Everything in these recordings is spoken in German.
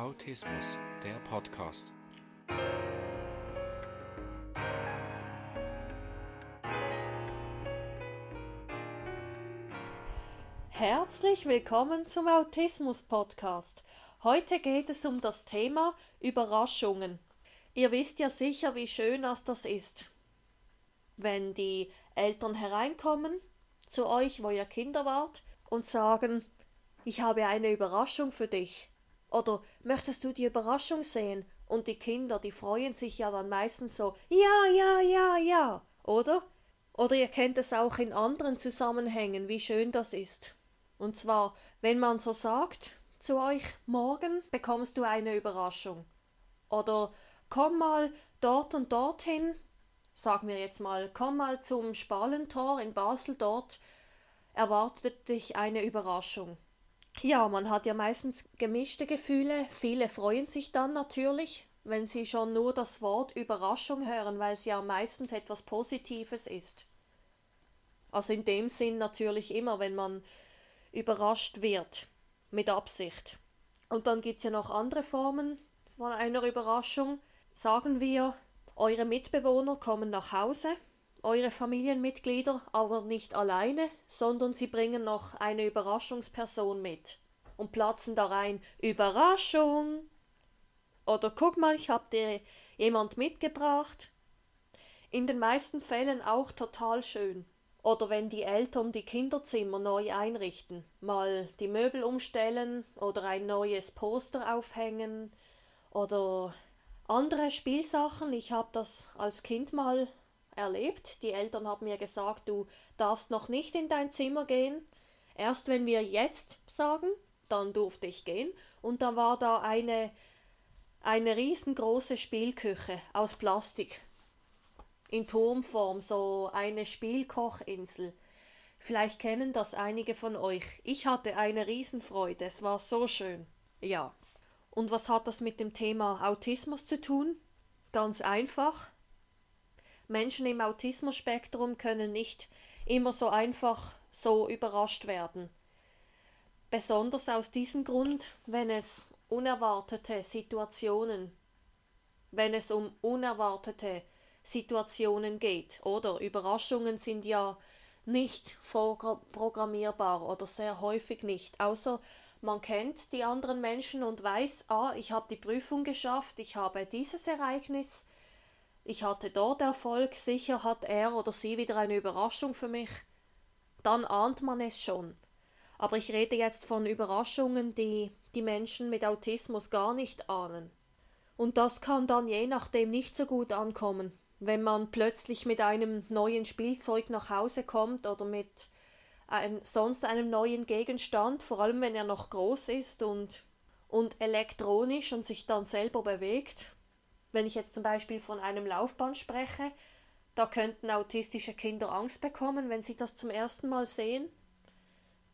Autismus, der Podcast. Herzlich willkommen zum Autismus Podcast. Heute geht es um das Thema Überraschungen. Ihr wisst ja sicher, wie schön das ist, wenn die Eltern hereinkommen zu euch, wo ihr Kinder wart, und sagen, ich habe eine Überraschung für dich. Oder möchtest du die Überraschung sehen? Und die Kinder, die freuen sich ja dann meistens so, ja, ja, ja, ja, oder? Oder ihr kennt es auch in anderen Zusammenhängen, wie schön das ist. Und zwar, wenn man so sagt zu euch, morgen bekommst du eine Überraschung. Oder komm mal dort und dorthin, sag mir jetzt mal, komm mal zum Spalentor in Basel, dort erwartet dich eine Überraschung. Ja, man hat ja meistens gemischte Gefühle. Viele freuen sich dann natürlich, wenn sie schon nur das Wort Überraschung hören, weil es ja meistens etwas Positives ist. Also in dem Sinn natürlich immer, wenn man überrascht wird, mit Absicht. Und dann gibt es ja noch andere Formen von einer Überraschung. Sagen wir, eure Mitbewohner kommen nach Hause eure Familienmitglieder aber nicht alleine, sondern sie bringen noch eine Überraschungsperson mit und platzen da rein Überraschung. Oder guck mal, ich hab dir jemand mitgebracht. In den meisten Fällen auch total schön. Oder wenn die Eltern die Kinderzimmer neu einrichten, mal die Möbel umstellen oder ein neues Poster aufhängen oder andere Spielsachen. Ich habe das als Kind mal erlebt. Die Eltern haben mir gesagt, du darfst noch nicht in dein Zimmer gehen. Erst wenn wir jetzt sagen, dann durfte ich gehen. Und dann war da eine, eine riesengroße Spielküche aus Plastik. In Turmform, so eine Spielkochinsel. Vielleicht kennen das einige von euch. Ich hatte eine Riesenfreude, es war so schön. Ja. Und was hat das mit dem Thema Autismus zu tun? Ganz einfach, Menschen im Autismus-Spektrum können nicht immer so einfach so überrascht werden. Besonders aus diesem Grund, wenn es unerwartete Situationen, wenn es um unerwartete Situationen geht, oder Überraschungen sind ja nicht vorprogrammierbar oder sehr häufig nicht, außer man kennt die anderen Menschen und weiß, ah, ich habe die Prüfung geschafft, ich habe dieses Ereignis, ich hatte dort Erfolg, sicher hat er oder sie wieder eine Überraschung für mich. Dann ahnt man es schon. Aber ich rede jetzt von Überraschungen, die die Menschen mit Autismus gar nicht ahnen. Und das kann dann je nachdem nicht so gut ankommen, wenn man plötzlich mit einem neuen Spielzeug nach Hause kommt oder mit ein, sonst einem neuen Gegenstand, vor allem wenn er noch groß ist und, und elektronisch und sich dann selber bewegt wenn ich jetzt zum Beispiel von einem Laufband spreche, da könnten autistische Kinder Angst bekommen, wenn sie das zum ersten Mal sehen.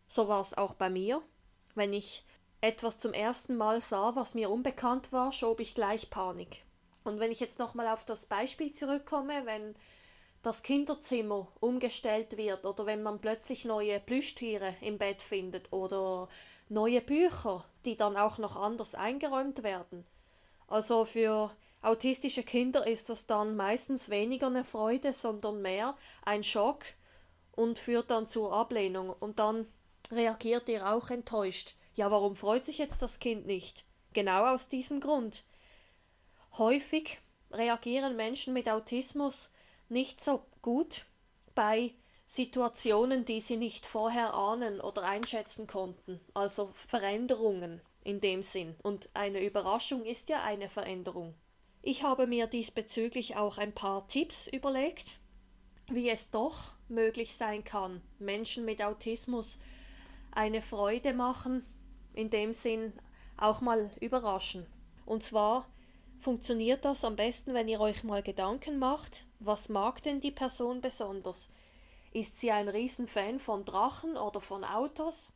So war es auch bei mir. Wenn ich etwas zum ersten Mal sah, was mir unbekannt war, schob ich gleich Panik. Und wenn ich jetzt nochmal auf das Beispiel zurückkomme, wenn das Kinderzimmer umgestellt wird oder wenn man plötzlich neue Plüschtiere im Bett findet oder neue Bücher, die dann auch noch anders eingeräumt werden. Also für autistische Kinder ist das dann meistens weniger eine Freude, sondern mehr ein Schock und führt dann zur Ablehnung. Und dann reagiert ihr auch enttäuscht. Ja, warum freut sich jetzt das Kind nicht? Genau aus diesem Grund. Häufig reagieren Menschen mit Autismus nicht so gut bei Situationen, die sie nicht vorher ahnen oder einschätzen konnten, also Veränderungen in dem Sinn. Und eine Überraschung ist ja eine Veränderung. Ich habe mir diesbezüglich auch ein paar Tipps überlegt, wie es doch möglich sein kann, Menschen mit Autismus eine Freude machen, in dem Sinn auch mal überraschen. Und zwar funktioniert das am besten, wenn ihr euch mal Gedanken macht, was mag denn die Person besonders? Ist sie ein Riesenfan von Drachen oder von Autos?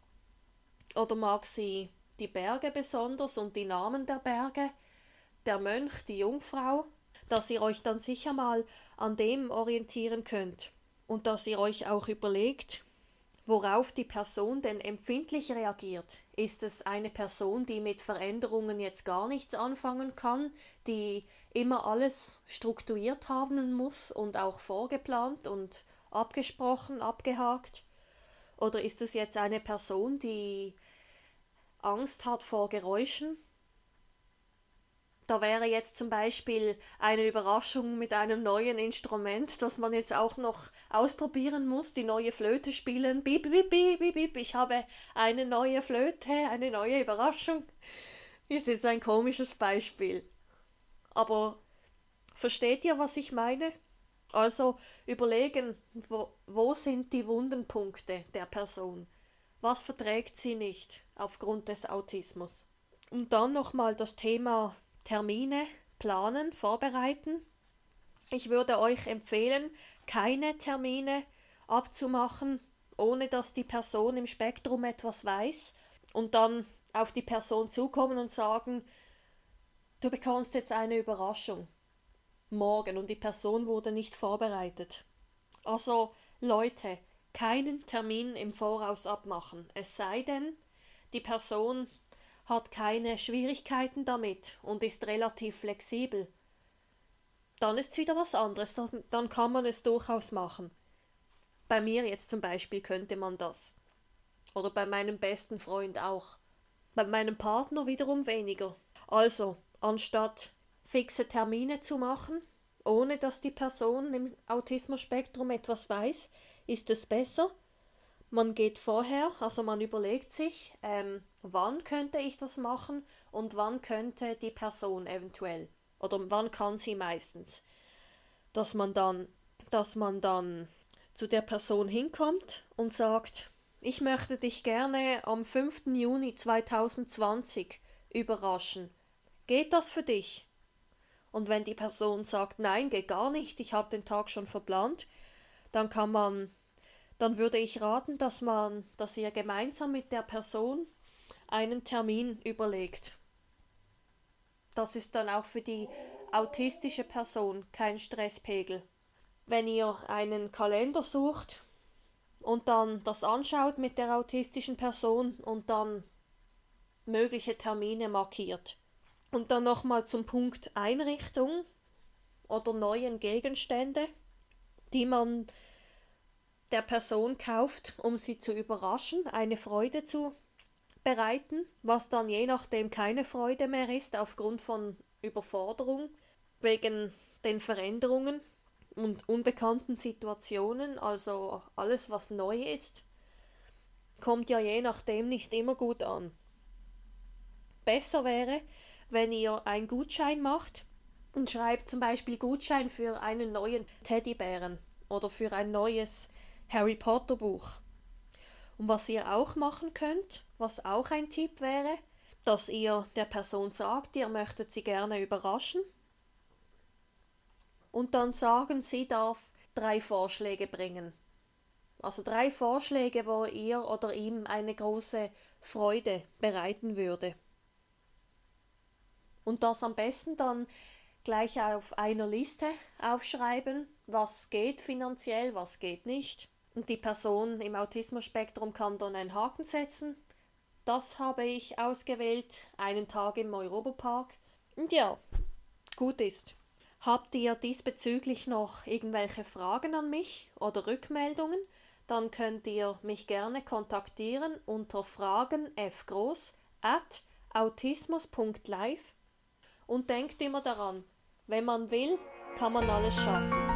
Oder mag sie die Berge besonders und die Namen der Berge? Der Mönch, die Jungfrau, dass ihr euch dann sicher mal an dem orientieren könnt und dass ihr euch auch überlegt, worauf die Person denn empfindlich reagiert Ist es eine Person, die mit Veränderungen jetzt gar nichts anfangen kann, die immer alles strukturiert haben muss und auch vorgeplant und abgesprochen, abgehakt? Oder ist es jetzt eine Person, die Angst hat vor Geräuschen? Da wäre jetzt zum Beispiel eine Überraschung mit einem neuen Instrument, das man jetzt auch noch ausprobieren muss, die neue Flöte spielen. Bip, bip, bip, bip, bip. Ich habe eine neue Flöte, eine neue Überraschung. Ist jetzt ein komisches Beispiel. Aber versteht ihr, was ich meine? Also überlegen, wo, wo sind die Wundenpunkte der Person? Was verträgt sie nicht aufgrund des Autismus? Und dann nochmal das Thema Termine planen, vorbereiten. Ich würde euch empfehlen, keine Termine abzumachen, ohne dass die Person im Spektrum etwas weiß und dann auf die Person zukommen und sagen, du bekommst jetzt eine Überraschung morgen und die Person wurde nicht vorbereitet. Also Leute, keinen Termin im Voraus abmachen, es sei denn, die Person hat keine Schwierigkeiten damit und ist relativ flexibel. Dann ist es wieder was anderes, dann, kann man es durchaus machen. Bei mir jetzt zum Beispiel könnte man das. Oder bei meinem besten Freund auch. Bei meinem Partner wiederum weniger. Also, anstatt fixe Termine zu machen, ohne dass die Person im Autismus-Spektrum etwas weiß, ist es besser. Man geht vorher, also man überlegt sich, ähm, wann könnte ich das machen und wann könnte die Person eventuell oder wann kann sie meistens, dass man dann, dass man dann zu der Person hinkommt und sagt, ich möchte dich gerne am 5. Juni 2020 überraschen. Geht das für dich? Und wenn die Person sagt, nein, geht gar nicht, ich habe den Tag schon verplant, dann kann man, dann würde ich raten, dass man, dass ihr gemeinsam mit der Person einen Termin überlegt. Das ist dann auch für die autistische Person kein Stresspegel. Wenn ihr einen Kalender sucht und dann das anschaut mit der autistischen Person und dann mögliche Termine markiert, und dann nochmal zum Punkt Einrichtung oder neuen Gegenstände, die man der Person kauft, um sie zu überraschen, eine Freude zu bereiten, was dann je nachdem keine Freude mehr ist aufgrund von Überforderung wegen den Veränderungen und unbekannten Situationen, also alles was neu ist, kommt ja je nachdem nicht immer gut an. Besser wäre, wenn ihr einen Gutschein macht und schreibt zum Beispiel Gutschein für einen neuen Teddybären oder für ein neues Harry Potter Buch. Und was ihr auch machen könnt, was auch ein Tipp wäre, dass ihr der Person sagt, ihr möchtet sie gerne überraschen. Und dann sagen, sie darf drei Vorschläge bringen. Also drei Vorschläge, wo ihr oder ihm eine große Freude bereiten würde und das am besten dann gleich auf einer Liste aufschreiben, was geht finanziell, was geht nicht. Und die Person im Autismus-Spektrum kann dann einen Haken setzen. Das habe ich ausgewählt, einen Tag im Europapark. Und ja, gut ist. Habt ihr diesbezüglich noch irgendwelche Fragen an mich oder Rückmeldungen? Dann könnt ihr mich gerne kontaktieren unter fragen fgroß at autismus.live und denkt immer daran, wenn man will, kann man alles schaffen.